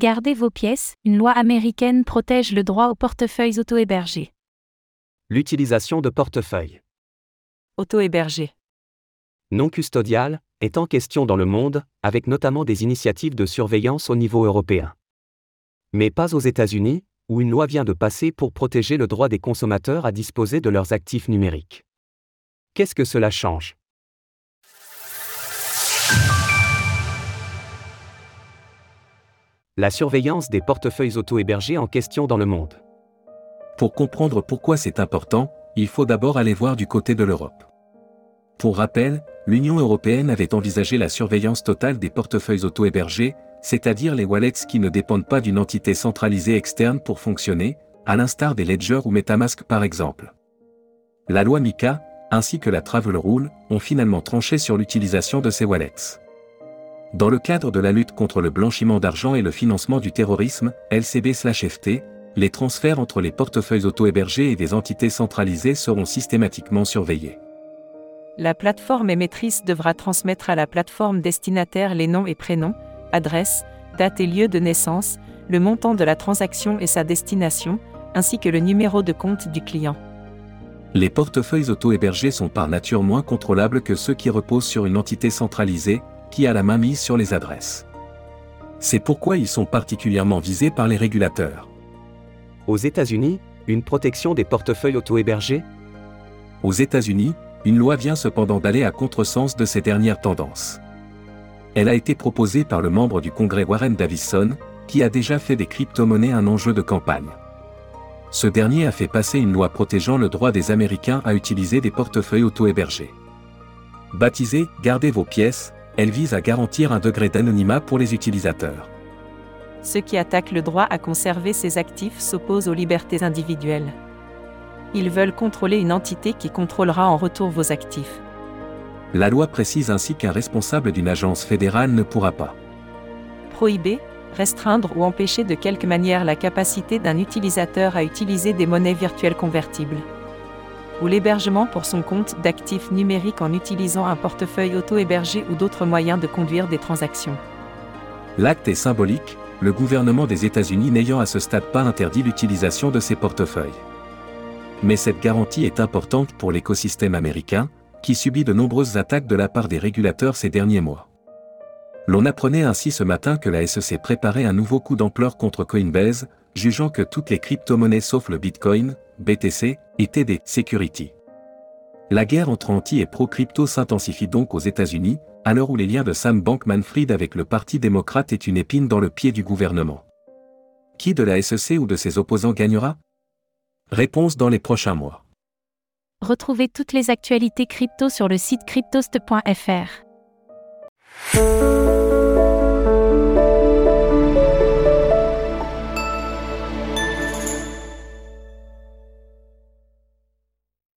Gardez vos pièces, une loi américaine protège le droit aux portefeuilles auto-hébergés. L'utilisation de portefeuilles Auto-hébergé. non custodiales est en question dans le monde, avec notamment des initiatives de surveillance au niveau européen. Mais pas aux États-Unis, où une loi vient de passer pour protéger le droit des consommateurs à disposer de leurs actifs numériques. Qu'est-ce que cela change? La surveillance des portefeuilles auto-hébergés en question dans le monde. Pour comprendre pourquoi c'est important, il faut d'abord aller voir du côté de l'Europe. Pour rappel, l'Union européenne avait envisagé la surveillance totale des portefeuilles auto-hébergés, c'est-à-dire les wallets qui ne dépendent pas d'une entité centralisée externe pour fonctionner, à l'instar des Ledger ou Metamask par exemple. La loi MICA, ainsi que la Travel Rule, ont finalement tranché sur l'utilisation de ces wallets. Dans le cadre de la lutte contre le blanchiment d'argent et le financement du terrorisme, LCB/FT, les transferts entre les portefeuilles auto-hébergés et des entités centralisées seront systématiquement surveillés. La plateforme émettrice devra transmettre à la plateforme destinataire les noms et prénoms, adresse, date et lieu de naissance, le montant de la transaction et sa destination, ainsi que le numéro de compte du client. Les portefeuilles auto-hébergés sont par nature moins contrôlables que ceux qui reposent sur une entité centralisée, qui a la main mise sur les adresses. C'est pourquoi ils sont particulièrement visés par les régulateurs. Aux États-Unis, une protection des portefeuilles auto-hébergés? Aux États-Unis, une loi vient cependant d'aller à contresens de ces dernières tendances. Elle a été proposée par le membre du Congrès Warren Davison, qui a déjà fait des crypto-monnaies un enjeu de campagne. Ce dernier a fait passer une loi protégeant le droit des Américains à utiliser des portefeuilles auto-hébergés. Baptisée Gardez vos pièces, elle vise à garantir un degré d'anonymat pour les utilisateurs. Ceux qui attaquent le droit à conserver ses actifs s'opposent aux libertés individuelles. Ils veulent contrôler une entité qui contrôlera en retour vos actifs. La loi précise ainsi qu'un responsable d'une agence fédérale ne pourra pas Prohiber, restreindre ou empêcher de quelque manière la capacité d'un utilisateur à utiliser des monnaies virtuelles convertibles. Ou l'hébergement pour son compte d'actifs numériques en utilisant un portefeuille auto-hébergé ou d'autres moyens de conduire des transactions. L'acte est symbolique, le gouvernement des États-Unis n'ayant à ce stade pas interdit l'utilisation de ces portefeuilles. Mais cette garantie est importante pour l'écosystème américain, qui subit de nombreuses attaques de la part des régulateurs ces derniers mois. L'on apprenait ainsi ce matin que la SEC préparait un nouveau coup d'ampleur contre Coinbase, jugeant que toutes les crypto-monnaies sauf le Bitcoin, BTC, étaient des securities. La guerre entre anti et pro-crypto s'intensifie donc aux États-Unis, à l'heure où les liens de Sam Bankman-Fried avec le Parti démocrate est une épine dans le pied du gouvernement. Qui de la SEC ou de ses opposants gagnera? Réponse dans les prochains mois. Retrouvez toutes les actualités crypto sur le site cryptost.fr.